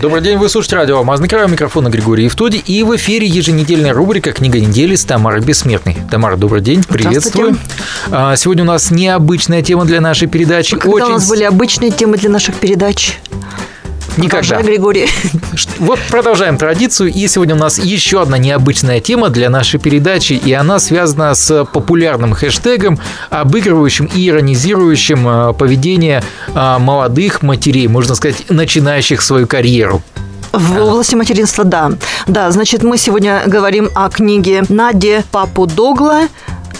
Добрый день, вы слушаете радио «Алмазный край», у микрофона Григорий Евтоди, и в эфире еженедельная рубрика «Книга недели» с Тамарой Бессмертной. Тамара, добрый день, приветствую. А, сегодня у нас необычная тема для нашей передачи. Когда Очень... у нас были обычные темы для наших передач? Никогда. Продолжай, Григорий. Вот продолжаем традицию. И сегодня у нас еще одна необычная тема для нашей передачи. И она связана с популярным хэштегом, обыгрывающим и иронизирующим э, поведение э, молодых матерей, можно сказать, начинающих свою карьеру. В области материнства, да. Да, значит, мы сегодня говорим о книге Нади Папу Догла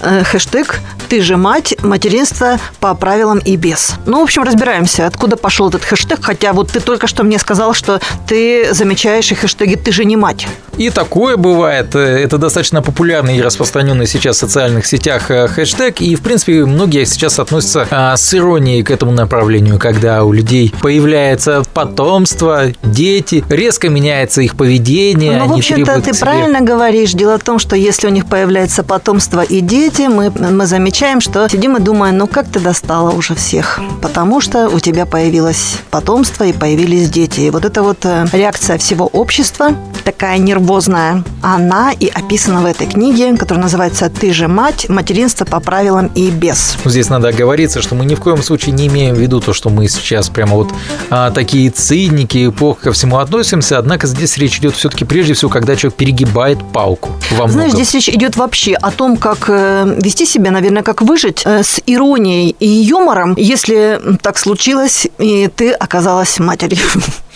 хэштег «Ты же мать, материнство по правилам и без». Ну, в общем, разбираемся, откуда пошел этот хэштег, хотя вот ты только что мне сказал, что ты замечаешь и хэштеги «Ты же не мать». И такое бывает. Это достаточно популярный и распространенный сейчас в социальных сетях э, хэштег. И, в принципе, многие сейчас относятся а, с иронией к этому направлению, когда у людей появляется потомство, дети, резко меняется их поведение. Ну, в общем-то, ты правильно говоришь. Дело в том, что если у них появляется потомство и дети, мы, мы замечаем, что сидим и думаем, ну как ты достала уже всех? Потому что у тебя появилось потомство и появились дети. И вот эта вот э, реакция всего общества, такая нервозная. Она и описана в этой книге, которая называется «Ты же мать. Материнство по правилам и без». Здесь надо оговориться, что мы ни в коем случае не имеем в виду то, что мы сейчас прямо вот а, такие циники, плохо ко всему относимся. Однако здесь речь идет все-таки прежде всего, когда человек перегибает палку. Во Знаешь, здесь речь идет вообще о том, как э, вести себя, наверное, как выжить э, с иронией и юмором, если так случилось, и ты оказалась матерью.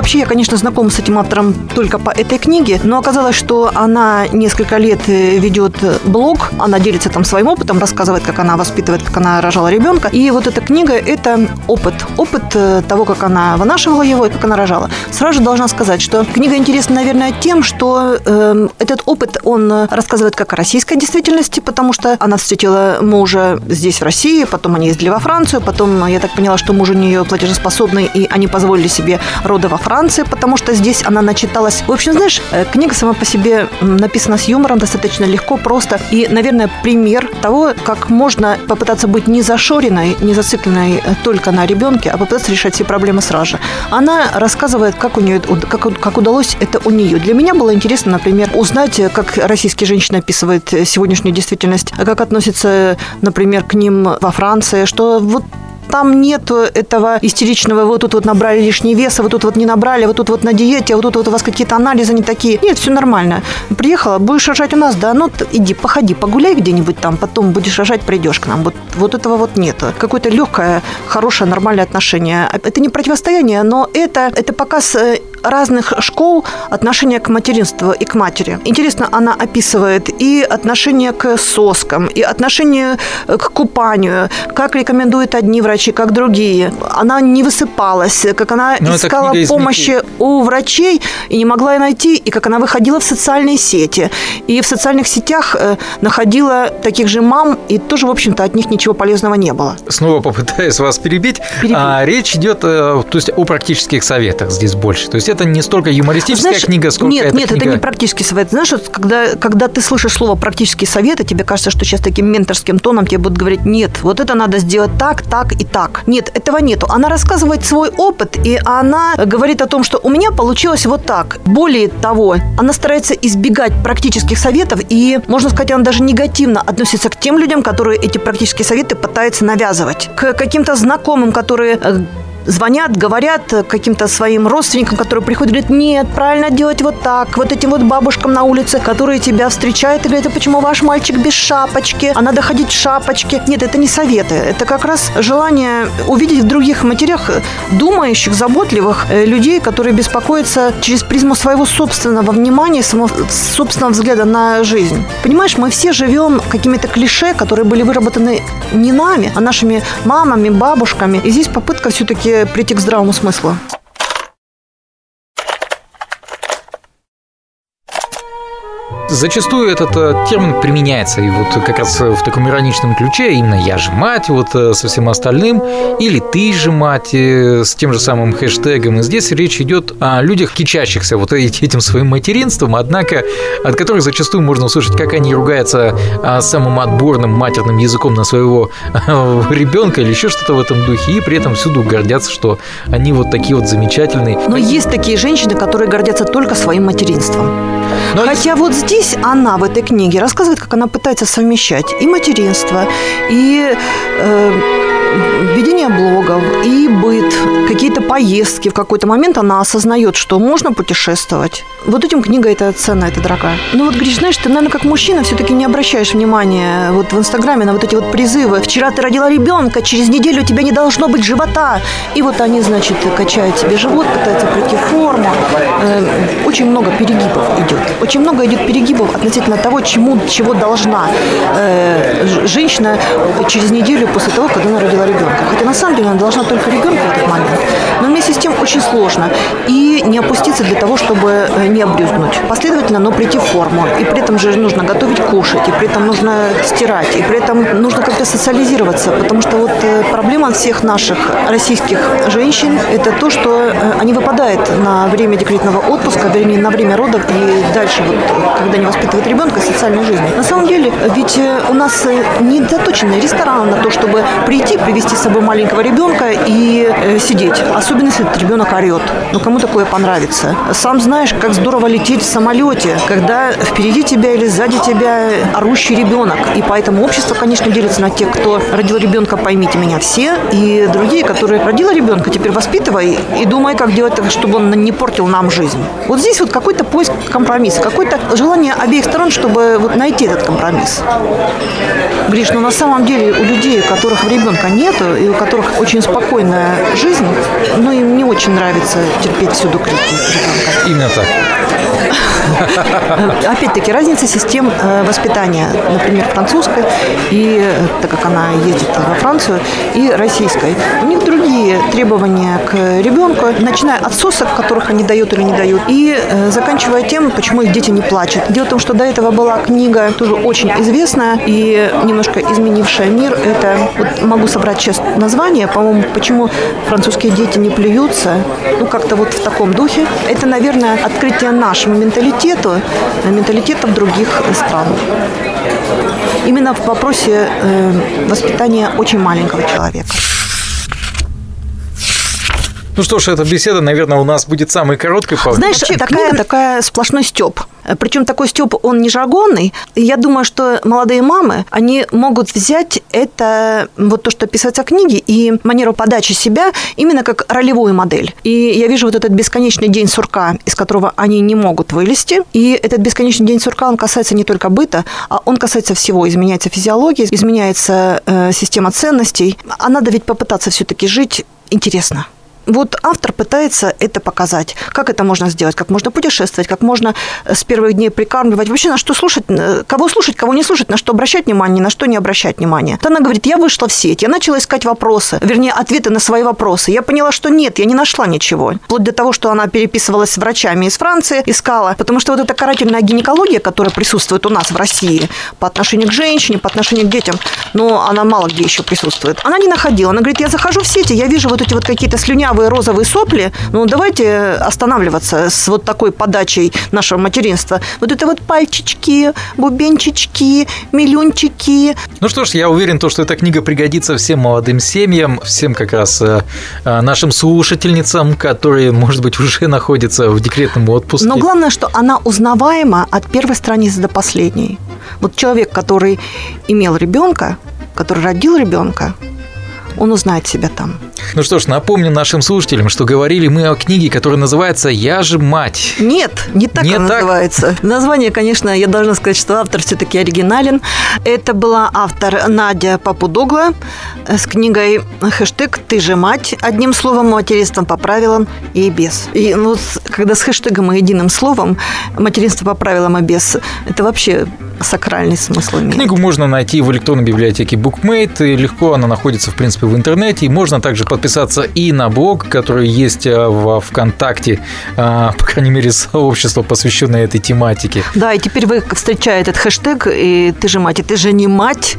Вообще, я, конечно, знакома с этим автором только по этой книге, но оказалось, что она несколько лет э, ведет блог, она делится там своим опытом, рассказывает, как она воспитывает, как она рожала ребенка. И вот эта книга – это опыт. Опыт э, того, как она вынашивала его и как она рожала. Сразу же должна сказать, что книга интересна, наверное, тем, что э, этот опыт, он рассказывает как о российской действительности, потому что она встретила мужа здесь, в России, потом они ездили во Францию, потом, я так поняла, что муж у нее платежеспособный, и они позволили себе роды во Франции, потому что здесь она начиталась. В общем, знаешь, э, книга сама по себе написана с юмором, достаточно легко, просто. И, наверное, пример того, как можно попытаться быть не зашоренной, не зацикленной э, только на ребенке, а попытаться решать все проблемы сразу же. Она рассказывает, как у нее, как, как удалось это у нее. Для меня было интересно, например, узнать, э, как российские женщины описывают сегодняшнюю действительность, как относятся, например, к ним во Франции, что вот там нет этого истеричного, вот тут вот набрали лишний вес, а вот тут вот не набрали, вот тут вот на диете, а вот тут вот у вас какие-то анализы не такие. Нет, все нормально. Приехала, будешь рожать у нас, да, ну иди, походи, погуляй где-нибудь там, потом будешь рожать, придешь к нам. Вот, вот этого вот нет. Какое-то легкое, хорошее, нормальное отношение. Это не противостояние, но это, это показ э, разных школ отношения к материнству и к матери. Интересно, она описывает и отношение к соскам, и отношение э, к купанию, как рекомендуют одни врачи, как другие. Она не высыпалась, как она Но ну, искала помощи у врачей и не могла ее найти, и как она выходила в социальные сети. И в социальных сетях э, находила таких же мам, и тоже, в общем-то, от них ничего полезного не было. Снова попытаюсь вас перебить. перебить. А, речь идет э, то есть, о практических советах здесь больше. То есть это не столько юмористическая Знаешь, книга, сколько нет, это нет, книга... это не практический совет. Знаешь, вот, когда, когда ты слышишь слово практический совет, и тебе кажется, что сейчас таким менторским тоном тебе будут говорить, нет, вот это надо сделать так, так и так. Нет, этого нету. Она рассказывает свой опыт, и она говорит о том, что у меня получилось вот так. Более того, она старается избегать практических советов, и, можно сказать, она даже негативно относится к тем людям, которые эти практические советы пытаются навязывать. К каким-то знакомым, которые э, звонят, говорят каким-то своим родственникам, которые приходят, говорят, нет, правильно делать вот так. Вот этим вот бабушкам на улице, которые тебя встречают и говорят, а почему ваш мальчик без шапочки, а надо ходить в шапочке. Нет, это не советы. Это как раз желание увидеть в других матерях думающих, заботливых э, людей, которые беспокоятся через призму своего собственного внимания, своего собственного взгляда на жизнь. Понимаешь, мы все живем какими-то клише, которые были выработаны не нами, а нашими мамами, бабушками. И здесь попытка все-таки прийти к здравому смыслу. Зачастую этот э, термин применяется и вот как раз в таком ироничном ключе, именно «я же мать», вот со всем остальным, или «ты же мать», с тем же самым хэштегом. И здесь речь идет о людях, кичащихся вот этим своим материнством, однако от которых зачастую можно услышать, как они ругаются самым отборным матерным языком на своего ребенка или еще что-то в этом духе, и при этом всюду гордятся, что они вот такие вот замечательные. Но есть такие женщины, которые гордятся только своим материнством. Но Хотя вот здесь она в этой книге рассказывает, как она пытается совмещать и материнство, и э, ведение блогов и быт, какие-то поездки. В какой-то момент она осознает, что можно путешествовать. Вот этим книга это ценна, это дорогая. Ну вот, Гриш, знаешь, ты, наверное, как мужчина все-таки не обращаешь внимания вот в Инстаграме на вот эти вот призывы. Вчера ты родила ребенка, через неделю у тебя не должно быть живота. И вот они, значит, качают себе живот, пытаются прийти в форму. Э, очень много перегибов идет. Очень много идет перегибов относительно того, чему, чего должна э, женщина через неделю после того, когда она родила родила ребенка. Хотя на самом деле она должна только ребенка в этот момент. Но вместе с тем очень сложно. И не опуститься для того, чтобы э, не обрюзгнуть. Последовательно, но прийти в форму. И при этом же нужно готовить кушать, и при этом нужно стирать, и при этом нужно как-то социализироваться. Потому что вот э, проблема всех наших российских женщин – это то, что э, они выпадают на время декретного отпуска, вернее, на время родов и дальше, вот, когда они воспитывают ребенка, социальной жизни. На самом деле, ведь у нас не заточенный ресторан на то, чтобы прийти, привести с собой маленького ребенка и э, сидеть. Особенно, если этот ребенок орет. Ну, кому такое понравится? Сам знаешь, как здорово лететь в самолете, когда впереди тебя или сзади тебя орущий ребенок. И поэтому общество, конечно, делится на тех, кто родил ребенка, поймите меня все, и другие, которые родила ребенка, теперь воспитывай и думай, как делать так, чтобы он не портил нам жизнь. Вот здесь вот какой-то поиск компромисса, какое-то желание обеих сторон, чтобы вот найти этот компромисс. Гриш, ну на самом деле у людей, у которых ребенка нет, нету, и у которых очень спокойная жизнь, но им не очень нравится терпеть всюду крики ребенка. Именно так. Опять-таки, разница систем э, воспитания, например, французской, и э, так как она ездит во Францию, и российской. У них другие требования к ребенку, начиная от сосок, которых они дают или не дают, и э, заканчивая тем, почему их дети не плачут. Дело в том, что до этого была книга, тоже очень известная и немножко изменившая мир. Это, вот могу собрать сейчас название, по-моему, почему французские дети не плюются, ну, как-то вот в таком духе. Это, наверное, открытие нашему менталитету, менталитетов других стран. Именно в вопросе э, воспитания очень маленького человека. Ну что ж, эта беседа, наверное, у нас будет самой короткой. По... Знаешь, такая, книга... такая сплошной степ. Причем такой степ, он не жаргонный. Я думаю, что молодые мамы, они могут взять это, вот то, что описывается в книге, и манеру подачи себя именно как ролевую модель. И я вижу вот этот бесконечный день сурка, из которого они не могут вылезти. И этот бесконечный день сурка, он касается не только быта, а он касается всего. Изменяется физиология, изменяется э, система ценностей. А надо ведь попытаться все-таки жить интересно. Вот автор пытается это показать. Как это можно сделать? Как можно путешествовать? Как можно э, с первых дней прикармливать? Вообще на что слушать? Э, кого слушать, кого не слушать? На что обращать внимание, на что не обращать внимания? Вот она говорит, я вышла в сеть, я начала искать вопросы, вернее, ответы на свои вопросы. Я поняла, что нет, я не нашла ничего. Вплоть до того, что она переписывалась с врачами из Франции, искала. Потому что вот эта карательная гинекология, которая присутствует у нас в России по отношению к женщине, по отношению к детям, но она мало где еще присутствует. Она не находила. Она говорит, я захожу в сети, я вижу вот эти вот какие-то слюнявые кровавые розовые сопли, ну давайте останавливаться с вот такой подачей нашего материнства. Вот это вот пальчички, бубенчички, миллиончики. Ну что ж, я уверен, то, что эта книга пригодится всем молодым семьям, всем как раз э, э, нашим слушательницам, которые, может быть, уже находятся в декретном отпуске. Но главное, что она узнаваема от первой страницы до последней. Вот человек, который имел ребенка, который родил ребенка, он узнает себя там. Ну что ж, напомню нашим слушателям, что говорили мы о книге, которая называется «Я же мать». Нет, не так не она так? называется. Название, конечно, я должна сказать, что автор все-таки оригинален. Это была автор Надя Папудогла с книгой хэштег «Ты же мать». Одним словом, материнством по правилам и без. И ну, когда с хэштегом и единым словом материнство по правилам и без, это вообще сакральный смысл имеет. Книгу можно найти в электронной библиотеке BookMate. И легко она находится, в принципе, в интернете. И можно также подписаться и на блог, который есть э, в ВКонтакте, э, по крайней мере, сообщество, посвященное этой тематике. Да, и теперь вы, встречая этот хэштег, и ты же мать, и ты же не мать,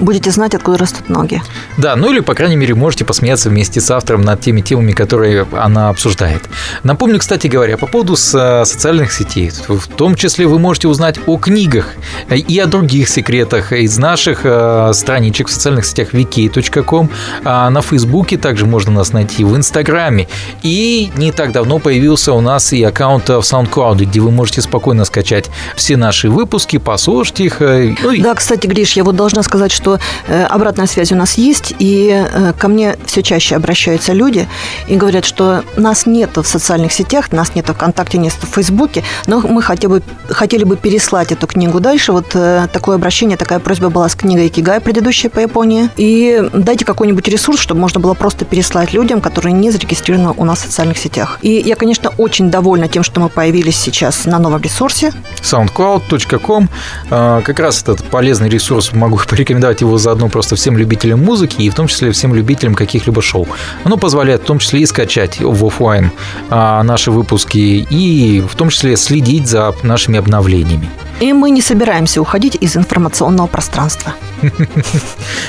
будете знать, откуда растут ноги. Да, ну или, по крайней мере, можете посмеяться вместе с автором над теми темами, которые она обсуждает. Напомню, кстати говоря, по поводу социальных сетей. В том числе вы можете узнать о книгах и о других секретах из наших э, страничек в социальных сетях wiki.com. А на Фейсбуке также можно нас найти, в Инстаграме. И не так давно появился у нас и аккаунт в SoundCloud, где вы можете спокойно скачать все наши выпуски, послушать их. Э, ну, да, кстати, Гриш, я вот должна сказать, что что э, обратная связь у нас есть, и э, ко мне все чаще обращаются люди и говорят, что нас нет в социальных сетях, нас нет в ВКонтакте, нет в Фейсбуке, но мы хотя бы, хотели бы переслать эту книгу дальше. Вот э, такое обращение, такая просьба была с книгой Кигай, предыдущей по Японии. И дайте какой-нибудь ресурс, чтобы можно было просто переслать людям, которые не зарегистрированы у нас в социальных сетях. И я, конечно, очень довольна тем, что мы появились сейчас на новом ресурсе. soundcloud.com Как раз этот полезный ресурс могу порекомендовать открывать его заодно просто всем любителям музыки и в том числе всем любителям каких-либо шоу. Оно позволяет в том числе и скачать в офлайн а, наши выпуски и в том числе следить за нашими обновлениями. И мы не собираемся уходить из информационного пространства.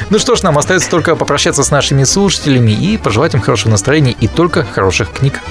Ну что ж, нам остается только попрощаться с нашими слушателями и пожелать им хорошего настроения и только хороших книг.